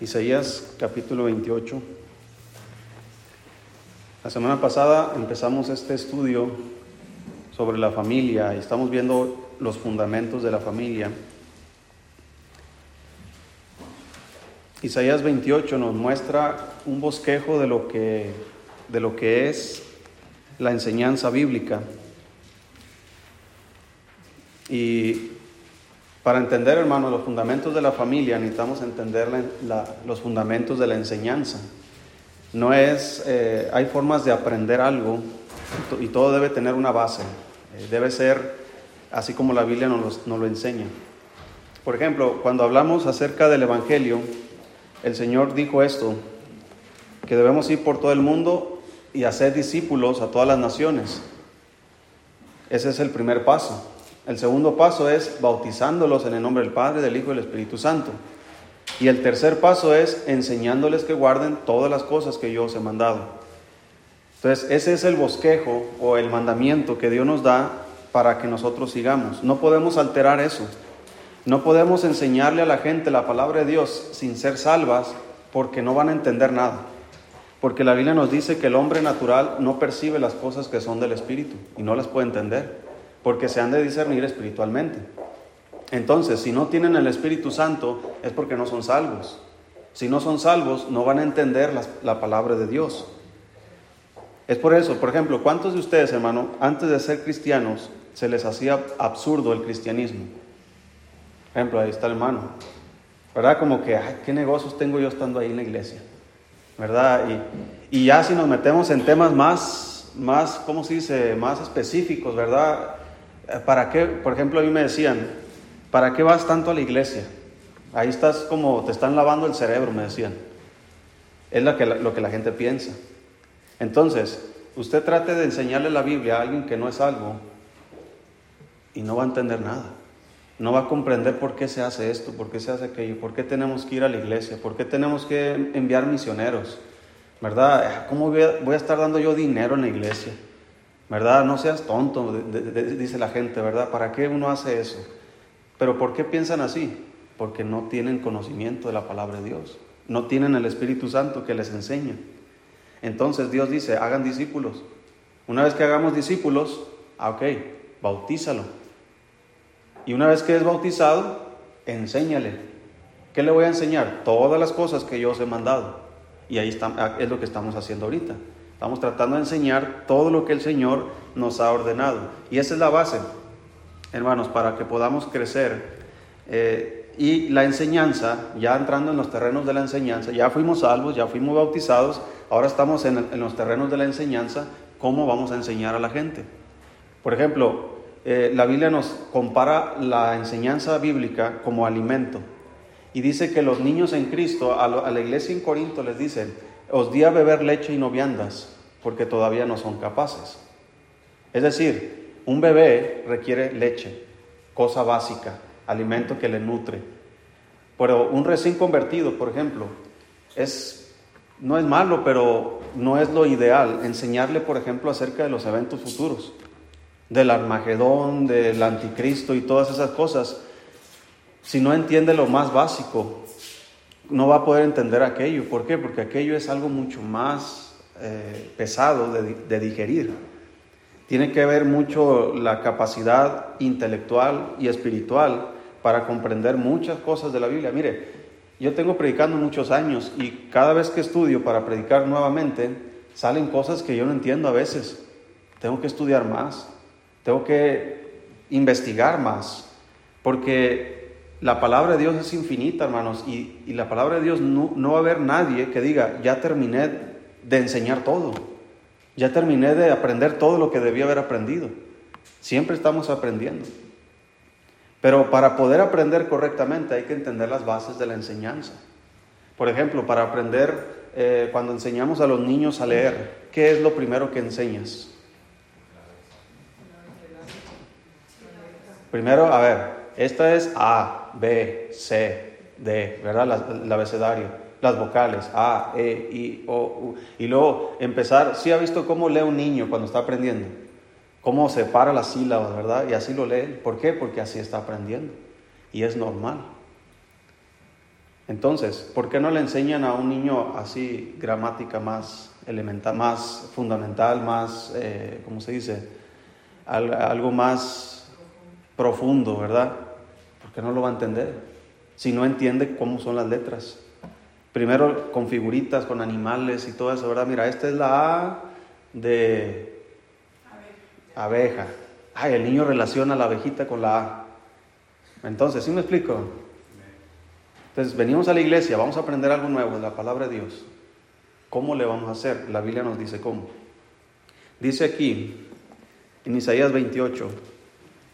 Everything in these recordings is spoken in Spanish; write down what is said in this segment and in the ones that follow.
Isaías capítulo 28. La semana pasada empezamos este estudio sobre la familia y estamos viendo los fundamentos de la familia. Isaías 28 nos muestra un bosquejo de lo que, de lo que es la enseñanza bíblica. Y para entender, hermanos, los fundamentos de la familia necesitamos entender los fundamentos de la enseñanza. No es, eh, hay formas de aprender algo y todo debe tener una base. Eh, debe ser así como la Biblia nos, nos lo enseña. Por ejemplo, cuando hablamos acerca del Evangelio, el Señor dijo esto, que debemos ir por todo el mundo y hacer discípulos a todas las naciones. Ese es el primer paso. El segundo paso es bautizándolos en el nombre del Padre, del Hijo y del Espíritu Santo. Y el tercer paso es enseñándoles que guarden todas las cosas que yo os he mandado. Entonces, ese es el bosquejo o el mandamiento que Dios nos da para que nosotros sigamos. No podemos alterar eso. No podemos enseñarle a la gente la palabra de Dios sin ser salvas porque no van a entender nada. Porque la Biblia nos dice que el hombre natural no percibe las cosas que son del Espíritu y no las puede entender porque se han de discernir espiritualmente. Entonces, si no tienen el Espíritu Santo, es porque no son salvos. Si no son salvos, no van a entender la, palabra de Dios. Es por eso, por ejemplo, ¿cuántos de ustedes, hermano, antes de ser cristianos, se les hacía absurdo el cristianismo? Por ejemplo, ahí está el hermano. ¿Verdad? Como que, ay, ¿qué negocios tengo yo estando ahí en la iglesia? ¿Verdad? Y, y ya si nos metemos en temas más, más, ¿cómo se dice? Más específicos, ¿verdad? ¿Para qué? Por ejemplo, a mí me decían, ¿para qué vas tanto a la iglesia? Ahí estás como, te están lavando el cerebro, me decían. Es lo que la, lo que la gente piensa. Entonces, usted trate de enseñarle la Biblia a alguien que no es algo y no va a entender nada. No va a comprender por qué se hace esto, por qué se hace aquello, por qué tenemos que ir a la iglesia, por qué tenemos que enviar misioneros. ¿Verdad? ¿Cómo voy a, voy a estar dando yo dinero en la iglesia? ¿Verdad? No seas tonto, dice la gente, ¿verdad? ¿Para qué uno hace eso? Pero ¿por qué piensan así? Porque no tienen conocimiento de la palabra de Dios, no tienen el Espíritu Santo que les enseña. Entonces Dios dice, hagan discípulos. Una vez que hagamos discípulos, ah, ok, bautízalo. Y una vez que es bautizado, enséñale. ¿Qué le voy a enseñar? Todas las cosas que yo os he mandado. Y ahí está, es lo que estamos haciendo ahorita. Estamos tratando de enseñar todo lo que el Señor nos ha ordenado. Y esa es la base, hermanos, para que podamos crecer. Eh, y la enseñanza, ya entrando en los terrenos de la enseñanza, ya fuimos salvos, ya fuimos bautizados, ahora estamos en, los terrenos de la enseñanza, ¿cómo vamos a enseñar a la gente? Por ejemplo, eh, la Biblia nos compara la enseñanza bíblica como alimento. Y dice que los niños en Cristo, a, a la iglesia en Corinto les dicen, os di a beber leche y no viandas, porque todavía no son capaces. Es decir, un bebé requiere leche, cosa básica, alimento que le nutre. Pero un recién convertido, por ejemplo, es, no es malo, pero no es lo ideal enseñarle, por ejemplo, acerca de los eventos futuros, del Armagedón, del Anticristo y todas esas cosas. Si no entiende lo más básico, no va a poder entender aquello. ¿Por qué? Porque aquello es algo mucho más eh, pesado de, digerir. Tiene que ver mucho la capacidad intelectual y espiritual para comprender muchas cosas de la Biblia. Mire, yo tengo predicando muchos años y cada vez que estudio para predicar nuevamente, salen cosas que yo no entiendo a veces. Tengo que estudiar más, tengo que investigar más, porque la palabra de Dios es infinita, hermanos, y, la palabra de Dios no, no, va a haber nadie que diga, ya terminé de enseñar todo, ya terminé de aprender todo lo que debía haber aprendido. Siempre estamos aprendiendo. Pero para poder aprender correctamente hay que entender las bases de la enseñanza. Por ejemplo, para aprender, eh, cuando enseñamos a los niños a leer, ¿qué es lo primero que enseñas? Primero, a ver, esta es A, B, C, D, ¿verdad? el abecedario. Las vocales, A, E, I, O, U. Y luego empezar, ¿sí ha visto cómo lee un niño cuando está aprendiendo? Cómo separa las sílabas, ¿verdad? Y así lo lee. ¿Por qué? Porque así está aprendiendo. Y es normal. Entonces, ¿por qué no le enseñan a un niño así gramática más elemental, más fundamental, más, eh, ¿cómo se dice? algo más profundo, ¿verdad? Porque no lo va a entender. Si no entiende cómo son las letras. Primero con figuritas, con animales y todo eso, ¿verdad? Mira, esta es la A de abeja. Ay, el niño relaciona la abejita con la A. Entonces, ¿sí me explico? Entonces, venimos a la iglesia, vamos a aprender algo nuevo de la palabra de Dios. ¿Cómo le vamos a hacer? La Biblia nos dice cómo. Dice aquí, en Isaías 28,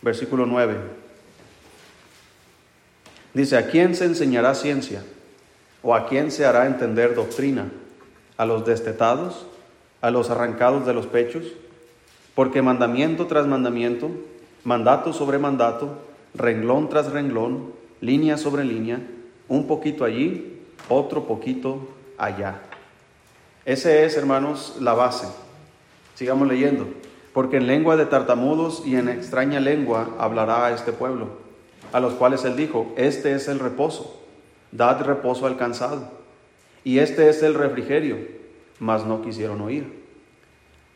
versículo 9, dice, ¿a quién se enseñará ciencia? ¿O a quién se hará entender doctrina? ¿A los destetados? ¿A los arrancados de los pechos? Porque mandamiento tras mandamiento, mandato sobre mandato, renglón tras renglón, línea sobre línea, un poquito allí, otro poquito allá. Ese es, hermanos, la base. Sigamos leyendo. Porque en lengua de tartamudos y en extraña lengua hablará a este pueblo, a los cuales él dijo, este es el reposo, dad reposo al cansado, y este es el refrigerio, mas no quisieron oír.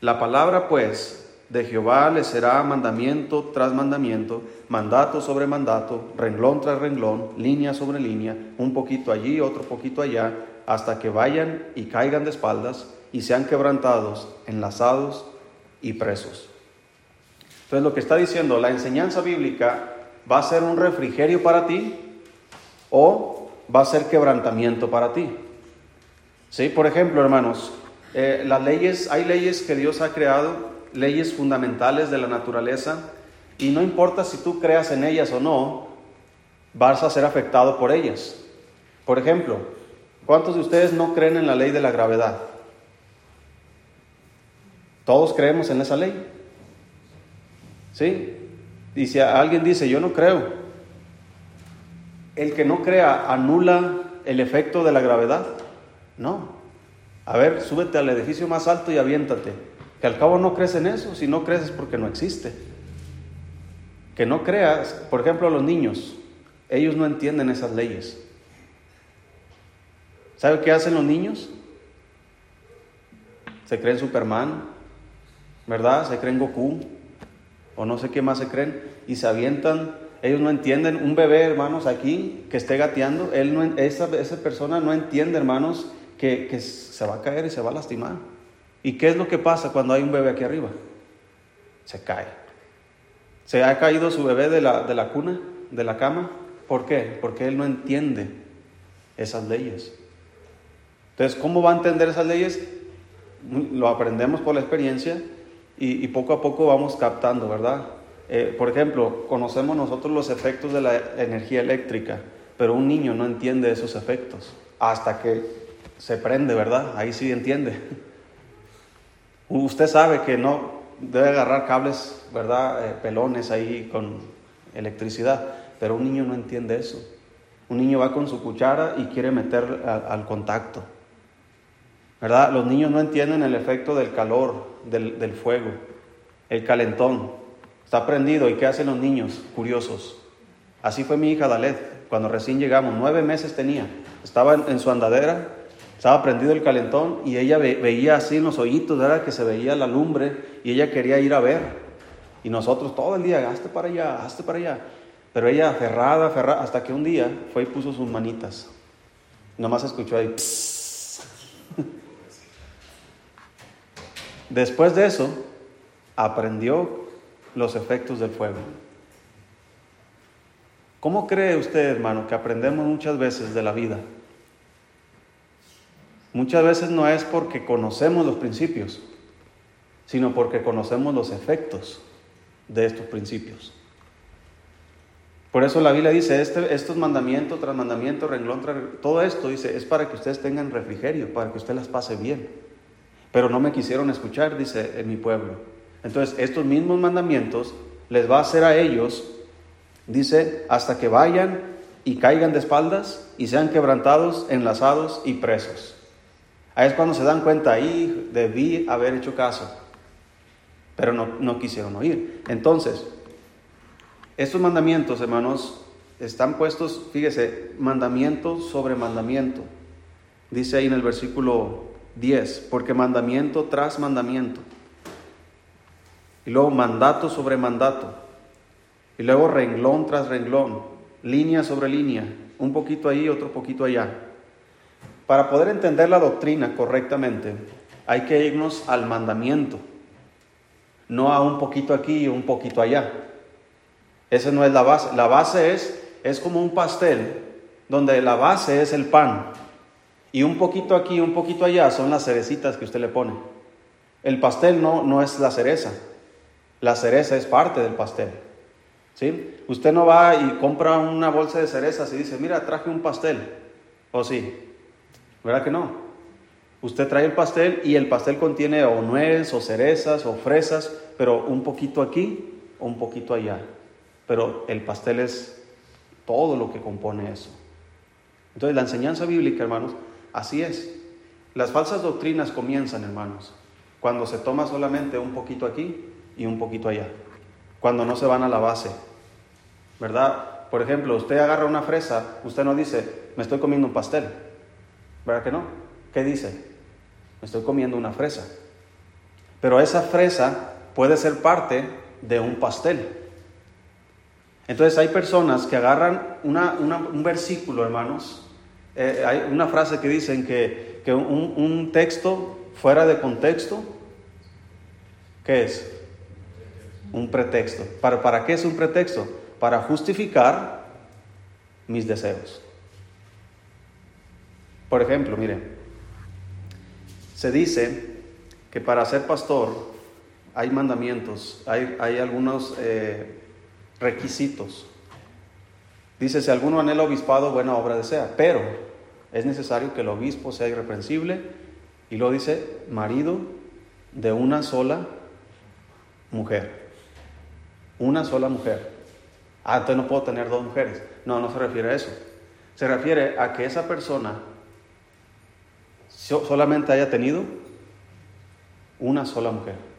La palabra, pues, de Jehová le será mandamiento tras mandamiento, mandato sobre mandato, renglón tras renglón, línea sobre línea, un poquito allí, otro poquito allá, hasta que vayan y caigan de espaldas y sean quebrantados, enlazados y presos. Entonces lo que está diciendo, la enseñanza bíblica va a ser un refrigerio para ti o va a ser quebrantamiento para ti. ¿Sí? Por ejemplo, hermanos, eh, las leyes, hay leyes que Dios ha creado leyes fundamentales de la naturaleza y no importa si tú creas en ellas o no, vas a ser afectado por ellas. Por ejemplo, ¿cuántos de ustedes no creen en la ley de la gravedad? Todos creemos en esa ley. ¿Sí? Y si alguien dice, yo no creo, el que no crea anula el efecto de la gravedad. No. A ver, súbete al edificio más alto y aviéntate. Que al cabo no crees en eso, si no crees es porque no existe. Que no creas, por ejemplo, los niños, ellos no entienden esas leyes. ¿Sabe qué hacen los niños? Se creen Superman, ¿verdad? Se creen Goku, o no sé qué más se creen, y se avientan. Ellos no entienden. Un bebé, hermanos, aquí que esté gateando, él no, esa, esa persona no entiende, hermanos, que, que se va a caer y se va a lastimar. ¿Y qué es lo que pasa cuando hay un bebé aquí arriba? Se cae. Se ha caído su bebé de la, de la cuna, de la cama. ¿Por qué? Porque él no entiende esas leyes. Entonces, ¿cómo va a entender esas leyes? Lo aprendemos por la experiencia y, poco a poco vamos captando, ¿verdad? Eh, por ejemplo, conocemos nosotros los efectos de la energía eléctrica, pero un niño no entiende esos efectos hasta que se prende, ¿verdad? Ahí sí entiende. Usted sabe que no debe agarrar cables, ¿verdad? Eh, pelones ahí con electricidad, pero un niño no entiende eso. Un niño va con su cuchara y quiere meter al contacto. ¿Verdad? Los niños no entienden el efecto del calor, del, fuego, el calentón. Está prendido. ¿Y qué hacen los niños? Curiosos. Así fue mi hija Dalet, cuando recién llegamos, nueve meses tenía. Estaba en su andadera estaba prendido el calentón y ella veía así en los hoyitos, ¿verdad? Que se veía la lumbre y ella quería ir a ver. Y nosotros todo el día, hazte para allá, hazte para allá. Pero ella aferrada, aferrada, hasta que un día fue y puso sus manitas. Nomás escuchó ahí. Después de eso, aprendió los efectos del fuego. ¿Cómo cree usted, hermano, que aprendemos muchas veces de la vida? Muchas veces no es porque conocemos los principios, sino porque conocemos los efectos de estos principios. Por eso la Biblia dice, este, estos mandamientos tras mandamiento, renglón tras todo esto, dice, es para que ustedes tengan refrigerio, para que usted las pase bien. Pero no me quisieron escuchar, dice en mi pueblo. Entonces, estos mismos mandamientos les va a hacer a ellos, dice, hasta que vayan y caigan de espaldas y sean quebrantados, enlazados y presos. Ahí es cuando se dan cuenta, ahí debí haber hecho caso, pero no, no quisieron oír. Entonces, estos mandamientos, hermanos, están puestos, fíjese, mandamiento sobre mandamiento. Dice ahí en el versículo 10, porque mandamiento tras mandamiento. Y luego mandato sobre mandato. Y luego renglón tras renglón, línea sobre línea, un poquito ahí, otro poquito allá. Para poder entender la doctrina correctamente, hay que irnos al mandamiento, no a un poquito aquí y un poquito allá. Esa no es la base. La base es, es como un pastel, donde la base es el pan. Y un poquito aquí un poquito allá son las cerecitas que usted le pone. El pastel no, no es la cereza. La cereza es parte del pastel. ¿Sí? Usted no va y compra una bolsa de cerezas y dice, mira, traje un pastel. ¿O sí? ¿Verdad que no? Usted trae el pastel y el pastel contiene o nueces o cerezas o fresas, pero un poquito aquí o un poquito allá. Pero el pastel es todo lo que compone eso. Entonces la enseñanza bíblica, hermanos, así es. Las falsas doctrinas comienzan, hermanos, cuando se toma solamente un poquito aquí y un poquito allá, cuando no se van a la base, ¿verdad? Por ejemplo, usted agarra una fresa, usted no dice, me estoy comiendo un pastel, ¿verdad que no? ¿Qué dice? Me estoy comiendo una fresa. Pero esa fresa puede ser parte de un pastel. Entonces hay personas que agarran un versículo, hermanos, eh, hay una frase que dicen que, un, un texto fuera de contexto, ¿qué es? Un pretexto. ¿Para, ¿Para qué es un pretexto? Para justificar mis deseos. Por ejemplo, miren, se dice que para ser pastor hay mandamientos, hay, hay algunos eh, requisitos. Dice, si alguno anhela obispado, buena obra desea, pero es necesario que el obispo sea irreprensible, y lo dice, marido de una sola mujer. Una sola mujer. Ah, entonces no puedo tener dos mujeres. No, no se refiere a eso. Se refiere a que esa persona solamente haya tenido una sola mujer.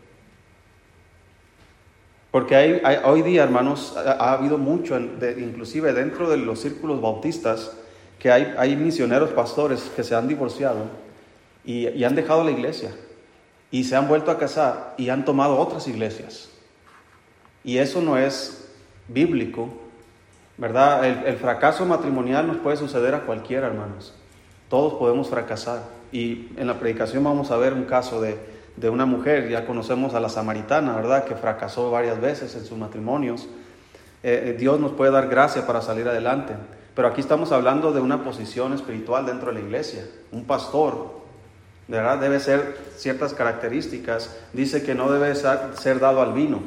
Porque hay, hoy día, hermanos, ha, habido mucho, inclusive dentro de los círculos bautistas, que hay, hay misioneros pastores que se han divorciado y, y han dejado la iglesia y se han vuelto a casar y han tomado otras iglesias. Y eso no es bíblico, ¿verdad? El, fracaso matrimonial nos puede suceder a cualquiera, hermanos. Todos podemos fracasar. Y en la predicación vamos a ver un caso de, de una mujer, ya conocemos a la samaritana, ¿verdad? Que fracasó varias veces en sus matrimonios. Eh, eh, Dios nos puede dar gracia para salir adelante. Pero aquí estamos hablando de una posición espiritual dentro de la iglesia. Un pastor, ¿verdad? Debe ser ciertas características. Dice que no debe ser dado al vino.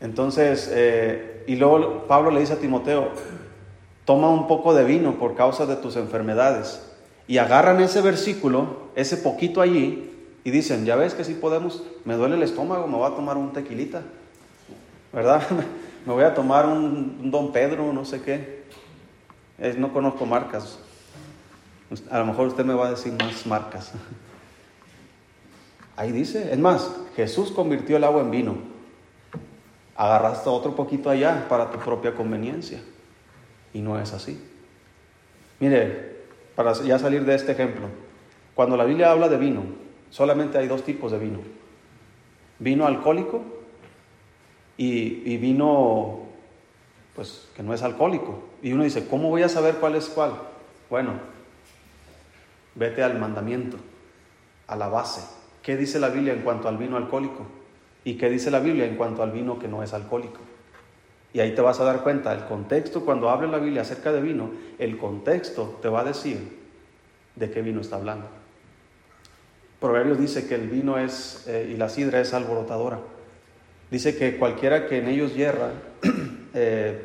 Entonces, eh, y luego Pablo le dice a Timoteo, toma un poco de vino por causa de tus enfermedades. Y agarran ese versículo, ese poquito allí, y dicen, ya ves que si podemos, me duele el estómago, me voy a tomar un tequilita, ¿verdad? me voy a tomar un, Don Pedro, no sé qué. no conozco marcas. A lo mejor usted me va a decir más marcas. Ahí dice, es más, Jesús convirtió el agua en vino agarraste otro poquito allá para tu propia conveniencia. Y no es así. Mire, para ya salir de este ejemplo, cuando la Biblia habla de vino, solamente hay dos tipos de vino. Vino alcohólico y, vino, pues, que no es alcohólico. Y uno dice, ¿cómo voy a saber cuál es cuál? Bueno, vete al mandamiento, a la base. ¿Qué dice la Biblia en cuanto al vino alcohólico? ¿Y qué dice la Biblia en cuanto al vino que no es alcohólico? Y ahí te vas a dar cuenta, el contexto, cuando habla la Biblia acerca de vino, el contexto te va a decir de qué vino está hablando. Proverbios dice que el vino es, eh, y la sidra es alborotadora. Dice que cualquiera que en ellos hierra, eh,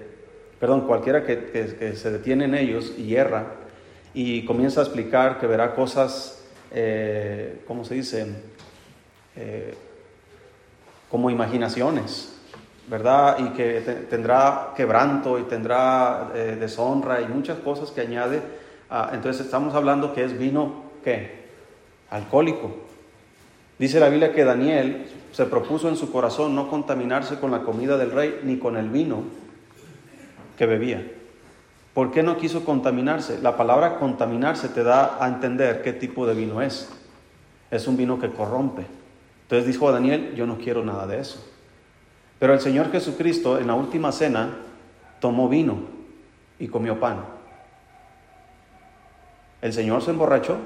perdón, cualquiera que, se detiene en ellos y hierra, y comienza a explicar que verá cosas, eh, ¿cómo se dice? Eh, como imaginaciones, ¿verdad? Y que tendrá quebranto y tendrá deshonra y muchas cosas que añade. entonces estamos hablando que es vino, ¿qué? Alcohólico. Dice la Biblia que Daniel se propuso en su corazón no contaminarse con la comida del rey ni con el vino. que bebía. ¿Por qué no quiso contaminarse? La palabra contaminarse te da a entender qué tipo de vino es. Es un vino que corrompe. Entonces dijo Daniel, yo no quiero nada de eso. Pero el Señor Jesucristo en la última cena tomó vino y comió pan. El Señor se emborrachó.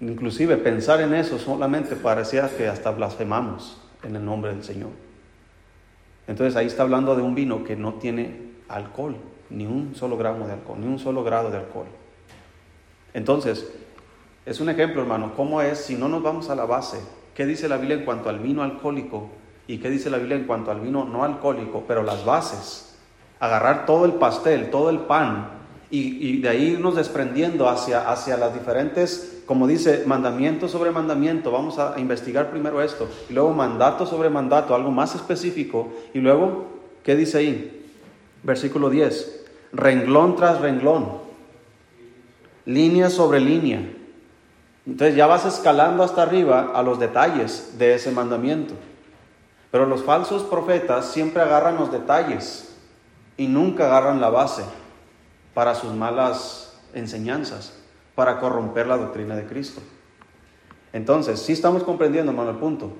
Inclusive pensar en eso solamente parecía que hasta blasfemamos en el nombre del Señor. Entonces ahí está hablando de un vino que no tiene alcohol, ni un solo gramo de alcohol, ni un solo grado de alcohol. Entonces, es un ejemplo, hermano, cómo es si no nos vamos a la base. ¿Qué dice la Biblia en cuanto al vino alcohólico? ¿Y qué dice la Biblia en cuanto al vino no alcohólico? Pero las bases. Agarrar todo el pastel, todo el pan, y, de ahí irnos desprendiendo hacia, hacia las diferentes, como dice, mandamiento sobre mandamiento. Vamos a investigar primero esto. Y luego mandato sobre mandato, algo más específico. Y luego, ¿qué dice ahí? Versículo 10. Renglón tras renglón. Línea sobre línea entonces ya vas escalando hasta arriba a los detalles de ese mandamiento. Pero los falsos profetas siempre agarran los detalles y nunca agarran la base para sus malas enseñanzas, para corromper la doctrina de Cristo. Entonces, si estamos comprendiendo, hermano, el punto.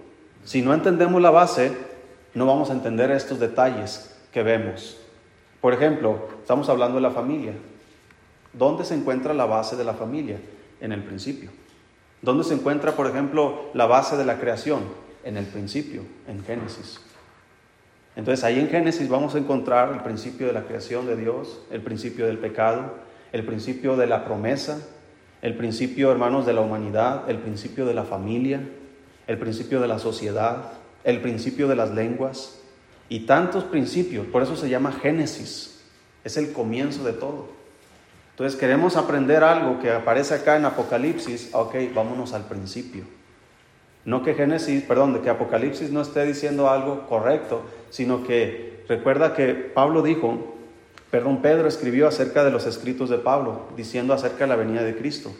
Si no entendemos la base, no vamos a entender estos detalles que vemos. Por ejemplo, estamos hablando de la familia. ¿Dónde se encuentra la base de la familia? En el principio. ¿Dónde se encuentra, por ejemplo, la base de la creación? En el principio, en Génesis. Entonces ahí en Génesis vamos a encontrar el principio de la creación de Dios, el principio del pecado, el principio de la promesa, el principio, hermanos, de la humanidad, el principio de la familia, el principio de la sociedad, el principio de las lenguas y tantos principios. Por eso se llama Génesis. Es el comienzo de todo. Entonces queremos aprender algo que aparece acá en Apocalipsis, ok, vámonos al principio. No que Génesis, perdón, de que Apocalipsis no esté diciendo algo correcto, sino que recuerda que Pablo dijo, perdón, Pedro escribió acerca de los escritos de Pablo, diciendo acerca de la venida de Cristo.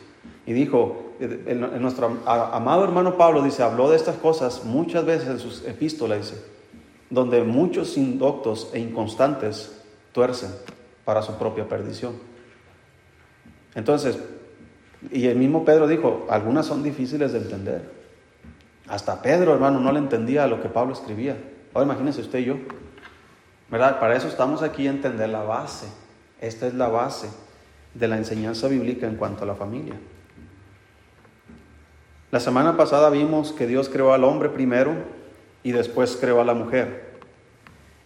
Y dijo, en nuestro amado hermano Pablo dice, habló de estas cosas muchas veces en sus epístolas, dice, donde muchos indoctos e inconstantes tuercen para su propia perdición. Entonces, y el mismo Pedro dijo, algunas son difíciles de entender. Hasta Pedro, hermano, no le entendía lo que Pablo escribía. Ahora imagínense usted y yo. Para eso estamos aquí a entender la base. Esta es la base de la enseñanza bíblica en cuanto a la familia. La semana pasada vimos que Dios creó al hombre primero y después creó a la mujer.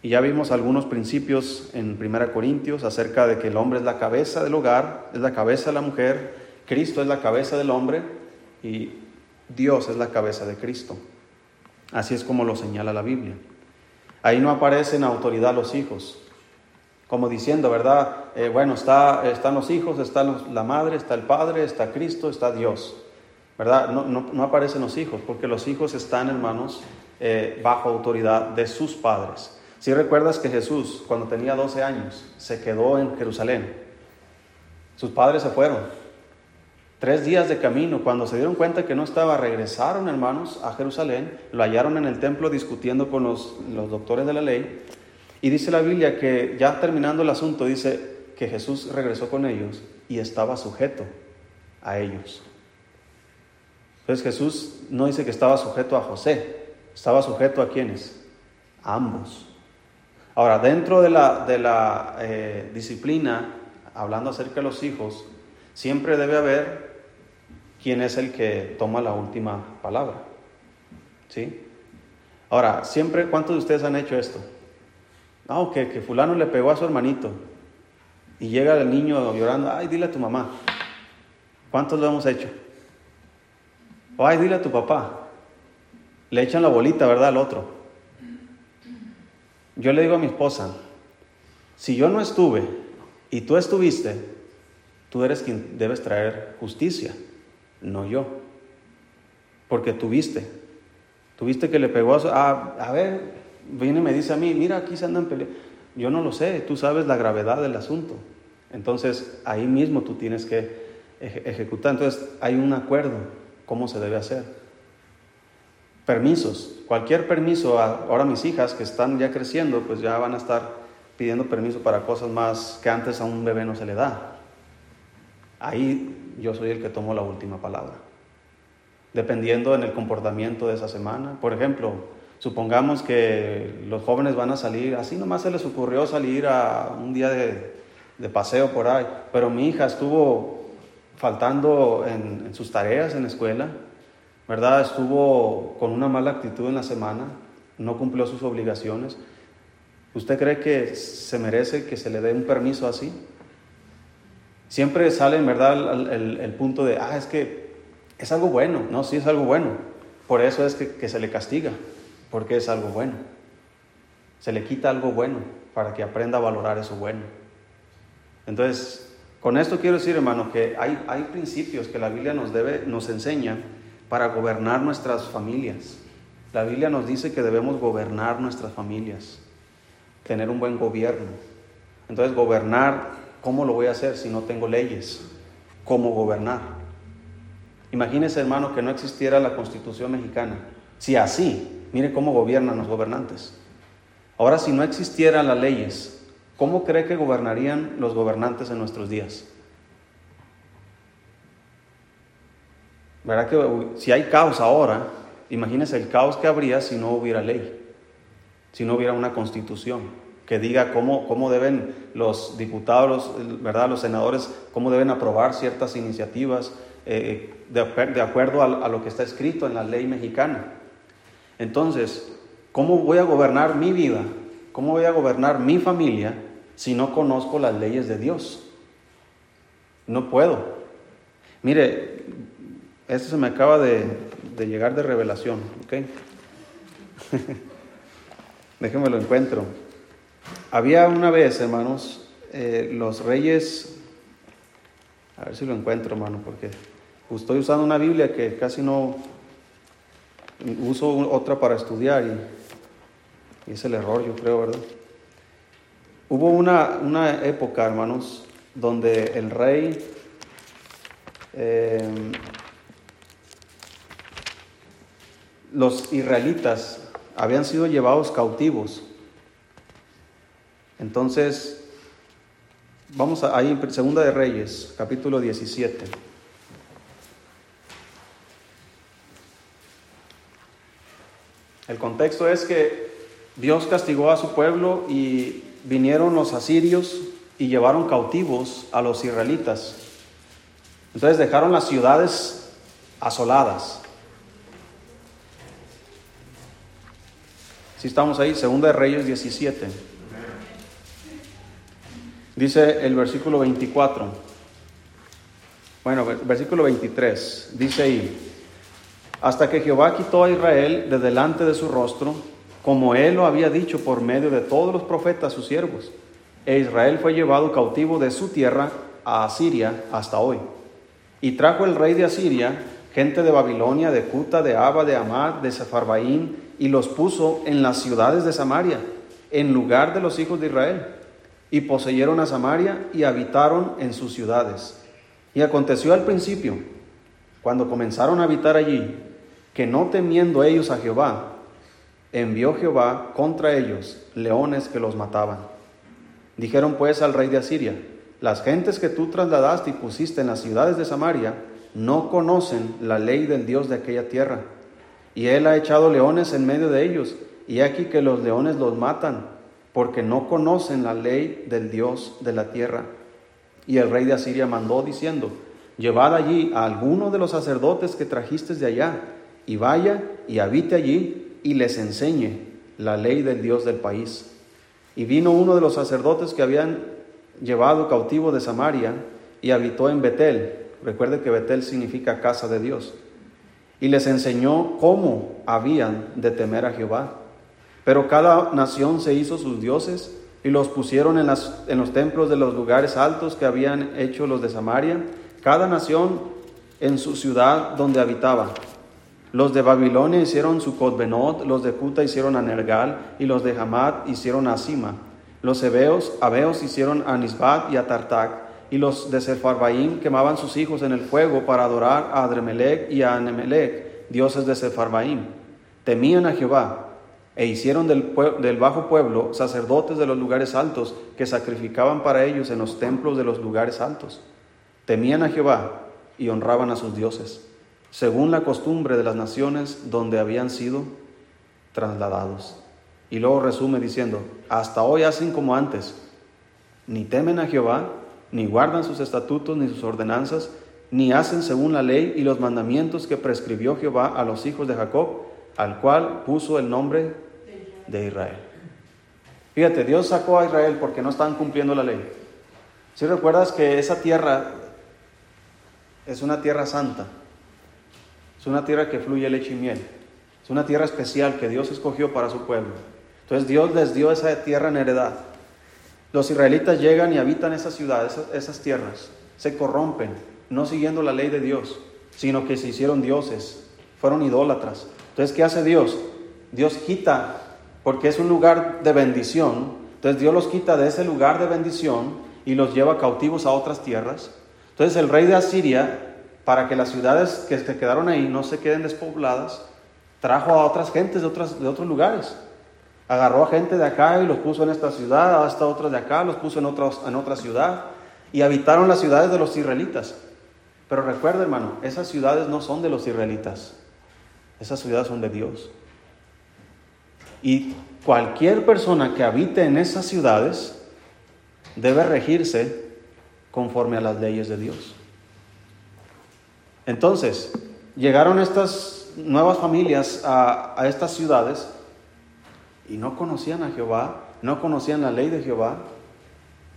Y ya vimos algunos principios en 1 Corintios acerca de que el hombre es la cabeza del hogar, es la cabeza de la mujer, Cristo es la cabeza del hombre y Dios es la cabeza de Cristo. Así es como lo señala la Biblia. Ahí no aparecen autoridad los hijos, como diciendo, ¿verdad? Eh, bueno, está, están los hijos, está la madre, está el padre, está Cristo, está Dios, ¿verdad? No, no, aparecen los hijos, porque los hijos están, hermanos, eh, bajo autoridad de sus padres. Si recuerdas que Jesús, cuando tenía 12 años, se quedó en Jerusalén. Sus padres se fueron. Tres días de camino, cuando se dieron cuenta que no estaba, regresaron hermanos a Jerusalén, lo hallaron en el templo discutiendo con los, los doctores de la ley. Y dice la Biblia que ya terminando el asunto, dice que Jesús regresó con ellos y estaba sujeto a ellos. Entonces Jesús no dice que estaba sujeto a José, estaba sujeto a quienes? A ambos. Ahora, dentro de la, de la eh, disciplina, hablando acerca de los hijos, siempre debe haber quien es el que toma la última palabra. ¿Sí? Ahora, siempre, ¿cuántos de ustedes han hecho esto? No, que, que fulano le pegó a su hermanito y llega el niño llorando, ay, dile a tu mamá. ¿Cuántos lo hemos hecho? ay, dile a tu papá. Le echan la bolita, ¿verdad? Al otro. Yo le digo a mi esposa, si yo no estuve y tú estuviste, tú eres quien debes traer justicia, no yo. Porque tuviste. Tuviste que le pegó a... Ah, a ver, viene y me dice a mí, mira, aquí se andan peleando. Yo no lo sé, tú sabes la gravedad del asunto. Entonces, ahí mismo tú tienes que ejecutar. Entonces, hay un acuerdo, cómo se debe hacer. Permisos, cualquier permiso, ahora mis hijas que están ya creciendo, pues ya van a estar pidiendo permiso para cosas más que antes a un bebé no se le da. Ahí yo soy el que tomo la última palabra. Dependiendo en el comportamiento de esa semana. Por ejemplo, supongamos que los jóvenes van a salir, así nomás se les ocurrió salir a un día de, paseo por ahí, pero mi hija estuvo faltando en, en sus tareas en la escuela, ¿verdad? Estuvo con una mala actitud en la semana, no cumplió sus obligaciones. ¿Usted cree que se merece que se le dé un permiso así? Siempre sale en verdad el, punto de, ah, es que es algo bueno, no, sí es algo bueno. Por eso es que, que se le castiga, porque es algo bueno. Se le quita algo bueno para que aprenda a valorar eso bueno. Entonces, con esto quiero decir, hermano, que hay, hay principios que la Biblia nos, debe, nos enseña para gobernar nuestras familias. La Biblia nos dice que debemos gobernar nuestras familias, tener un buen gobierno. Entonces, gobernar ¿Cómo lo voy a hacer si no tengo leyes? ¿Cómo gobernar? Imagínese, hermano, que no existiera la constitución mexicana. Si así, mire cómo gobiernan los gobernantes. Ahora, si no existieran las leyes, ¿cómo cree que gobernarían los gobernantes en nuestros días? ¿Verdad que si hay caos ahora, imagínese el caos que habría si no hubiera ley, si no hubiera una constitución? Que diga cómo, cómo deben los diputados, ¿verdad? los senadores, cómo deben aprobar ciertas iniciativas eh, de, de, acuerdo a, a, lo que está escrito en la ley mexicana. Entonces, ¿cómo voy a gobernar mi vida? ¿Cómo voy a gobernar mi familia si no conozco las leyes de Dios? No puedo. Mire, esto se me acaba de, de llegar de revelación, ¿ok? Déjenme lo encuentro. Había una vez, hermanos, eh, los reyes, a ver si lo encuentro, hermano, porque estoy usando una Biblia que casi no uso otra para estudiar y, es el error, yo creo, ¿verdad? Hubo una, una época, hermanos, donde el rey eh, los israelitas habían sido llevados cautivos entonces, vamos a, ahí en Segunda de Reyes, capítulo 17. El contexto es que Dios castigó a su pueblo y vinieron los asirios y llevaron cautivos a los israelitas. Entonces dejaron las ciudades asoladas. Si estamos ahí, Segunda de Reyes 17. Dice el versículo 24. Bueno, versículo 23. Dice ahí, hasta que Jehová quitó a Israel de delante de su rostro, como él lo había dicho por medio de todos los profetas sus siervos. E Israel fue llevado cautivo de su tierra a Asiria hasta hoy. Y trajo el rey de Asiria gente de Babilonia, de Cuta, de Abba, de Amad, de Sepharvaim, y los puso en las ciudades de Samaria, en lugar de los hijos de Israel y poseyeron a Samaria y habitaron en sus ciudades. Y aconteció al principio, cuando comenzaron a habitar allí, que no temiendo ellos a Jehová, envió Jehová contra ellos leones que los mataban. Dijeron pues al rey de Asiria, las gentes que tú trasladaste y pusiste en las ciudades de Samaria no conocen la ley del Dios de aquella tierra. Y él ha echado leones en medio de ellos, y aquí que los leones los matan porque no conocen la ley del Dios de la tierra. Y el rey de Asiria mandó diciendo, llevad allí a alguno de los sacerdotes que trajiste de allá, y vaya y habite allí y les enseñe la ley del Dios del país. Y vino uno de los sacerdotes que habían llevado cautivo de Samaria y habitó en Betel. Recuerde que Betel significa casa de Dios. Y les enseñó cómo habían de temer a Jehová pero cada nación se hizo sus dioses y los pusieron en, los templos de los lugares altos que habían hecho los de Samaria, cada nación en su ciudad donde habitaba. Los de Babilonia hicieron su Cotbenot, los de Cuta hicieron a Nergal, y los de Hamad hicieron a Sima. Los hebeos, abeos hicieron a Nisbat y a Tartac, y los de Sepharvaim quemaban sus hijos en el fuego para adorar a Adremelech y a Anemelech, dioses de Sepharvaim. Temían a Jehová, e hicieron del, del, bajo pueblo sacerdotes de los lugares altos que sacrificaban para ellos en los templos de los lugares altos. Temían a Jehová y honraban a sus dioses, según la costumbre de las naciones donde habían sido trasladados. Y luego resume diciendo, hasta hoy hacen como antes, ni temen a Jehová, ni guardan sus estatutos ni sus ordenanzas, ni hacen según la ley y los mandamientos que prescribió Jehová a los hijos de Jacob, al cual puso el nombre de Israel. Fíjate, Dios sacó a Israel porque no estaban cumpliendo la ley. Si recuerdas que esa tierra es una tierra santa, es una tierra que fluye leche y miel, es una tierra especial que Dios escogió para su pueblo. Entonces Dios les dio esa tierra en heredad. Los israelitas llegan y habitan esas ciudades, esas tierras, se corrompen, no siguiendo la ley de Dios, sino que se hicieron dioses, fueron idólatras. Entonces, ¿qué hace Dios? Dios quita, porque es un lugar de bendición, entonces Dios los quita de ese lugar de bendición y los lleva cautivos a otras tierras. Entonces el rey de Asiria, para que las ciudades que se quedaron ahí no se queden despobladas, trajo a otras gentes de, otras, de otros lugares. Agarró a gente de acá y los puso en esta ciudad, hasta otras de acá, los puso en, otros, en otra ciudad. Y habitaron las ciudades de los israelitas. Pero recuerda, hermano, esas ciudades no son de los israelitas. Esas ciudades son de Dios. Y cualquier persona que habite en esas ciudades debe regirse conforme a las leyes de Dios. Entonces, llegaron estas nuevas familias a, estas ciudades y no conocían a Jehová, no conocían la ley de Jehová.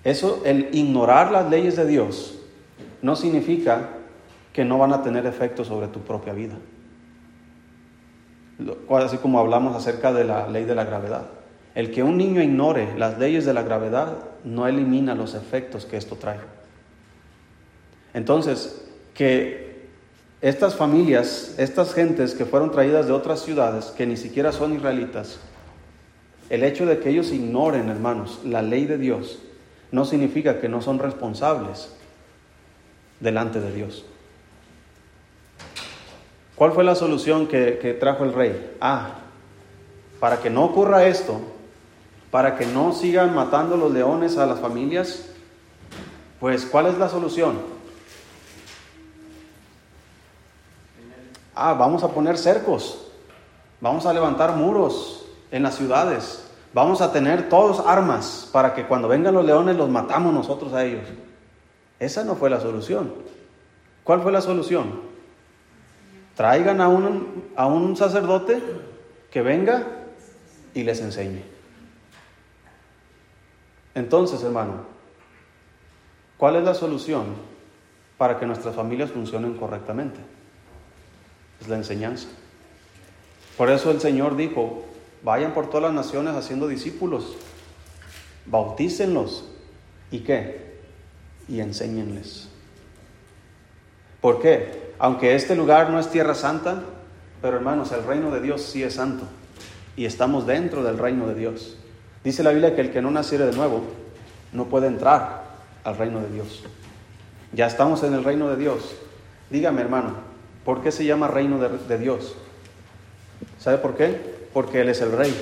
Eso, el ignorar las leyes de Dios, no significa que no van a tener efecto sobre tu propia vida. Así como hablamos acerca de la ley de la gravedad. El que un niño ignore las leyes de la gravedad no elimina los efectos que esto trae. Entonces, que estas familias, estas gentes que fueron traídas de otras ciudades, que ni siquiera son israelitas, el hecho de que ellos ignoren, hermanos, la ley de Dios, no significa que no son responsables delante de Dios. ¿Cuál fue la solución que, trajo el rey? Ah, para que no ocurra esto, para que no sigan matando los leones a las familias, pues ¿cuál es la solución? Ah, vamos a poner cercos, vamos a levantar muros en las ciudades, vamos a tener todos armas para que cuando vengan los leones los matamos nosotros a ellos. Esa no fue la solución. ¿Cuál fue la solución? Traigan a un, a un sacerdote que venga y les enseñe. Entonces, hermano, ¿cuál es la solución para que nuestras familias funcionen correctamente? Es la enseñanza. Por eso el Señor dijo, vayan por todas las naciones haciendo discípulos, bautícenlos y qué? Y enséñenles. ¿Por qué? Aunque este lugar no es tierra santa, pero hermanos, el reino de Dios sí es santo. Y estamos dentro del reino de Dios. Dice la Biblia que el que no naciere de nuevo no puede entrar al reino de Dios. Ya estamos en el reino de Dios. Dígame, hermano, ¿por qué se llama reino de, de Dios? ¿Sabe por qué? Porque Él es el rey.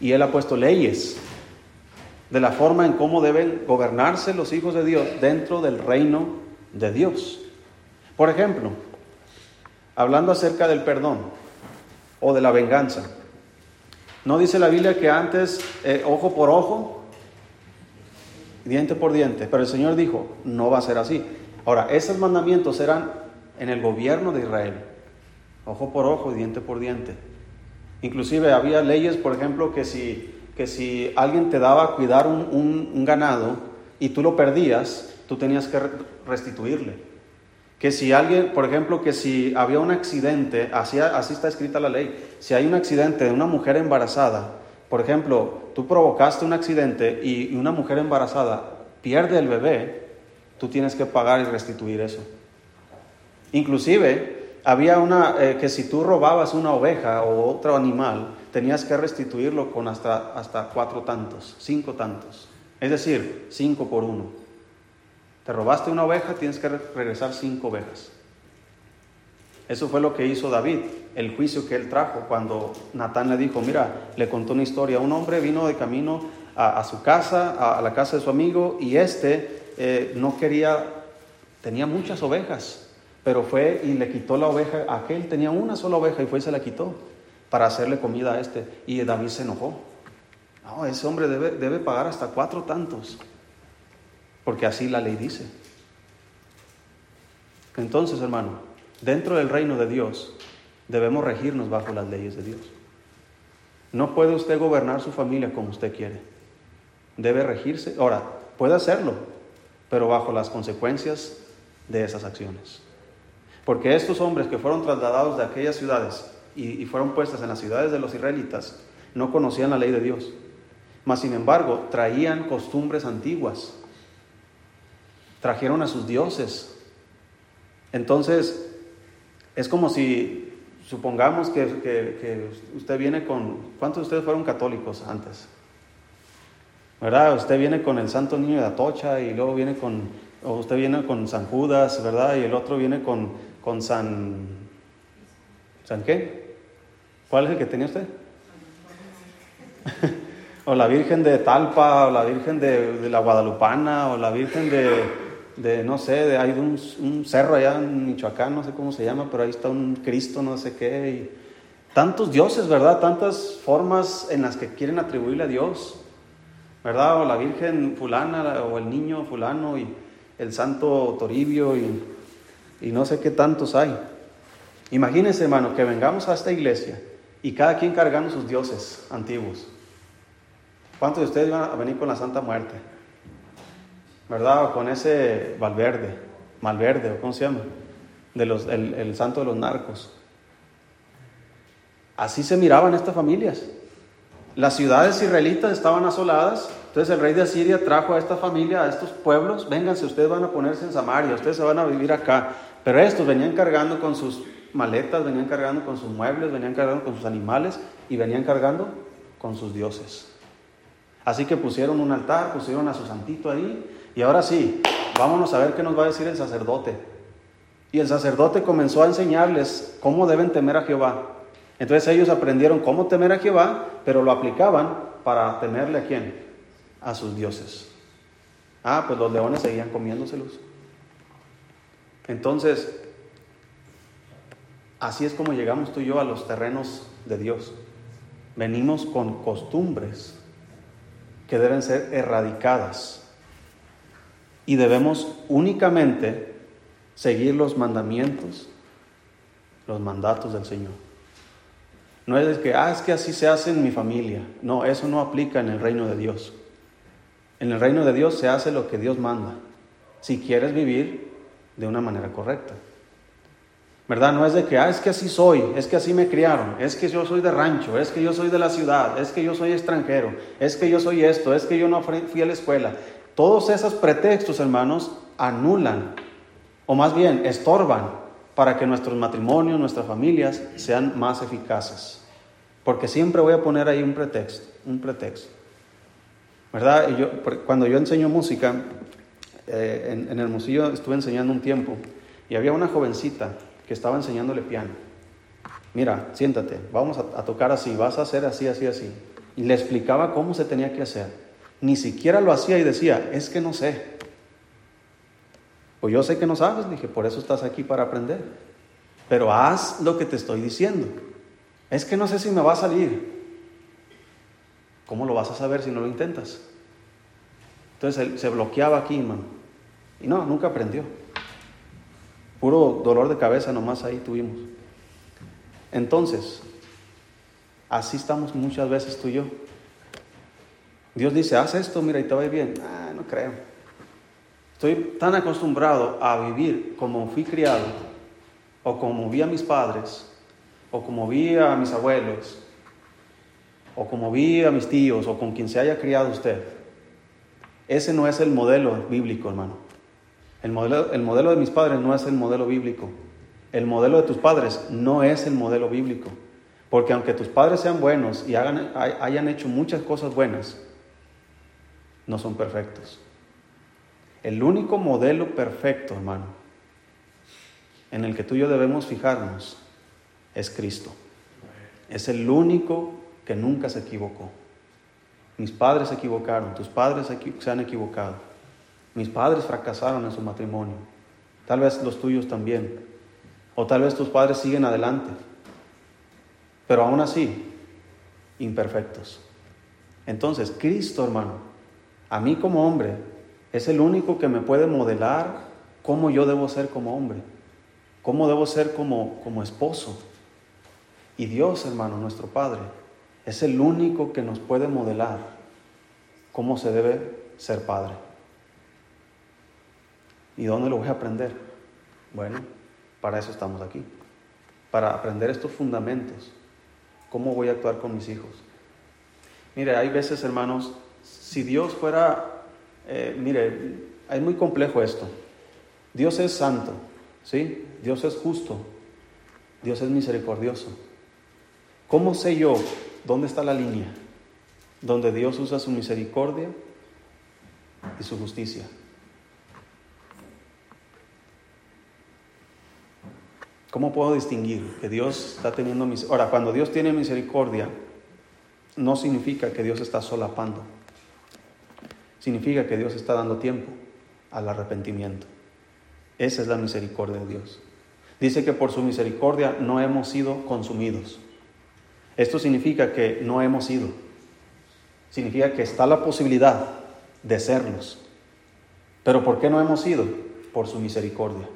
Y Él ha puesto leyes de la forma en cómo deben gobernarse los hijos de Dios dentro del reino de Dios. Por ejemplo, hablando acerca del perdón o de la venganza, ¿no dice la Biblia que antes eh, ojo por ojo, diente por diente? Pero el Señor dijo, no va a ser así. Ahora, esos mandamientos eran en el gobierno de Israel, ojo por ojo, diente por diente. Inclusive había leyes, por ejemplo, que si, que si alguien te daba a cuidar un ganado y tú lo perdías, tú tenías que restituirle que si alguien, por ejemplo, que si había un accidente, así, así está escrita la ley, si hay un accidente de una mujer embarazada, por ejemplo, tú provocaste un accidente y una mujer embarazada pierde el bebé, tú tienes que pagar y restituir eso. Inclusive, había una eh, que si tú robabas una oveja o otro animal, tenías que restituirlo con hasta, hasta cuatro tantos, cinco tantos. Es decir, cinco por uno. Te robaste una oveja, tienes que regresar cinco ovejas. Eso fue lo que hizo David, el juicio que él trajo cuando Natán le dijo, mira, le contó una historia, un hombre vino de camino a, su casa, a, la casa de su amigo, y este eh, no quería, tenía muchas ovejas, pero fue y le quitó la oveja, aquel tenía una sola oveja y fue y se la quitó para hacerle comida a este. Y David se enojó. No, ese hombre debe, debe pagar hasta cuatro tantos, porque así la ley dice. Entonces, hermano, dentro del reino de Dios debemos regirnos bajo las leyes de Dios. No puede usted gobernar su familia como usted quiere. Debe regirse. Ahora, puede hacerlo, pero bajo las consecuencias de esas acciones. Porque estos hombres que fueron trasladados de aquellas ciudades y, fueron puestas en las ciudades de los israelitas, no conocían la ley de Dios. Mas, sin embargo, traían costumbres antiguas. Trajeron a sus dioses. Entonces, es como si, supongamos que, que usted viene con, ¿cuántos de ustedes fueron católicos antes? ¿Verdad? Usted viene con el Santo Niño de Atocha y luego viene con, o usted viene con San Judas, ¿verdad? Y el otro viene con, con San, ¿San qué? ¿Cuál es el que tenía usted? o la Virgen de Talpa, o la Virgen de, la Guadalupana, o la Virgen de, no sé, de, hay un, un, cerro allá en Michoacán, no sé cómo se llama, pero ahí está un Cristo, no sé qué. Y tantos dioses, ¿verdad? Tantas formas en las que quieren atribuirle a Dios. ¿verdad? O la Virgen fulana, o el niño fulano, y el santo Toribio, y, y no sé qué tantos hay. Imagínense, hermano, que vengamos a esta iglesia y cada quien cargando sus dioses antiguos. ¿Cuántos de ustedes van a venir con la Santa Muerte? ¿Verdad? Con ese Valverde, Malverde, o cómo se llama, de los, el, el santo de los narcos. Así se miraban estas familias. Las ciudades israelitas estaban asoladas, entonces el rey de Asiria trajo a esta familia, a estos pueblos, vénganse, ustedes van a ponerse en Samaria, ustedes se van a vivir acá. Pero estos venían cargando con sus maletas, venían cargando con sus muebles, venían cargando con sus animales y venían cargando con sus dioses. Así que pusieron un altar, pusieron a su santito ahí y ahora sí, vámonos a ver qué nos va a decir el sacerdote. Y el sacerdote comenzó a enseñarles cómo deben temer a Jehová. Entonces ellos aprendieron cómo temer a Jehová, pero lo aplicaban para temerle a quién? A sus dioses. Ah, pues los leones seguían comiéndoselos. Entonces, así es como llegamos tú y yo a los terrenos de Dios. Venimos con costumbres que deben ser erradicadas y debemos únicamente seguir los mandamientos, los mandatos del Señor. No es que, ah, es que así se hace en mi familia. No, eso no aplica en el reino de Dios. En el reino de Dios se hace lo que Dios manda, si quieres vivir de una manera correcta. ¿Verdad? No es de que, ah, es que así soy, es que así me criaron, es que yo soy de rancho, es que yo soy de la ciudad, es que yo soy extranjero, es que yo soy esto, es que yo no fui a la escuela. Todos esos pretextos, hermanos, anulan, o más bien estorban para que nuestros matrimonios, nuestras familias sean más eficaces. Porque siempre voy a poner ahí un pretexto, un pretexto. ¿Verdad? Cuando yo enseño música, eh, en, en Hermosillo estuve enseñando un tiempo y había una jovencita que estaba enseñándole piano. Mira, siéntate, vamos a, a, tocar así, vas a hacer así, así, así. Y le explicaba cómo se tenía que hacer. Ni siquiera lo hacía y decía, es que no sé. Pues yo sé que no sabes, dije, por eso estás aquí para aprender. Pero haz lo que te estoy diciendo. Es que no sé si me va a salir. ¿Cómo lo vas a saber si no lo intentas? Entonces él se bloqueaba aquí, hermano. Y no, nunca aprendió. Puro dolor de cabeza nomás ahí tuvimos. Entonces, así estamos muchas veces tú y yo. Dios dice, haz esto, mira, y te va bien. Ah, no creo. Estoy tan acostumbrado a vivir como fui criado, o como vi a mis padres, o como vi a mis abuelos, o como vi a mis tíos, o con quien se haya criado usted. Ese no es el modelo bíblico, hermano. El modelo, el modelo de mis padres no es el modelo bíblico. El modelo de tus padres no es el modelo bíblico. Porque aunque tus padres sean buenos y hagan, hayan hecho muchas cosas buenas, no son perfectos. El único modelo perfecto, hermano, en el que tú y yo debemos fijarnos es Cristo. Es el único que nunca se equivocó. Mis padres se equivocaron, tus padres se han equivocado. Mis padres fracasaron en su matrimonio. Tal vez los tuyos también. O tal vez tus padres siguen adelante. Pero aún así, imperfectos. Entonces, Cristo, hermano, a mí como hombre, es el único que me puede modelar cómo yo debo ser como hombre, cómo debo ser como, como esposo. Y Dios, hermano, nuestro Padre, es el único que nos puede modelar cómo se debe ser padre. ¿Y dónde lo voy a aprender? Bueno, para eso estamos aquí, para aprender estos fundamentos. ¿Cómo voy a actuar con mis hijos? Mire, hay veces, hermanos, si Dios fuera, eh, mire, es muy complejo esto. Dios es santo, ¿sí? Dios es justo, Dios es misericordioso. ¿Cómo sé yo dónde está la línea donde Dios usa su misericordia y su justicia? ¿Cómo puedo distinguir que Dios está teniendo misericordia? Ahora, cuando Dios tiene misericordia, no significa que Dios está solapando. Significa que Dios está dando tiempo al arrepentimiento. Esa es la misericordia de Dios. Dice que por su misericordia no hemos sido consumidos. Esto significa que no hemos sido. Significa que está la posibilidad de serlos. Pero ¿por qué no hemos sido? Por su misericordia.